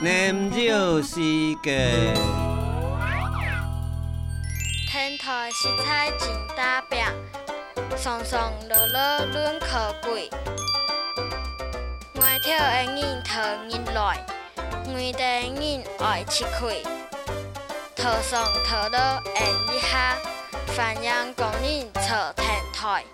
念旧时界。天台色彩真大饼，松松落落轮可贵。外头的人讨来，外地人爱吃亏。头上头落一下，繁阳工人坐天台。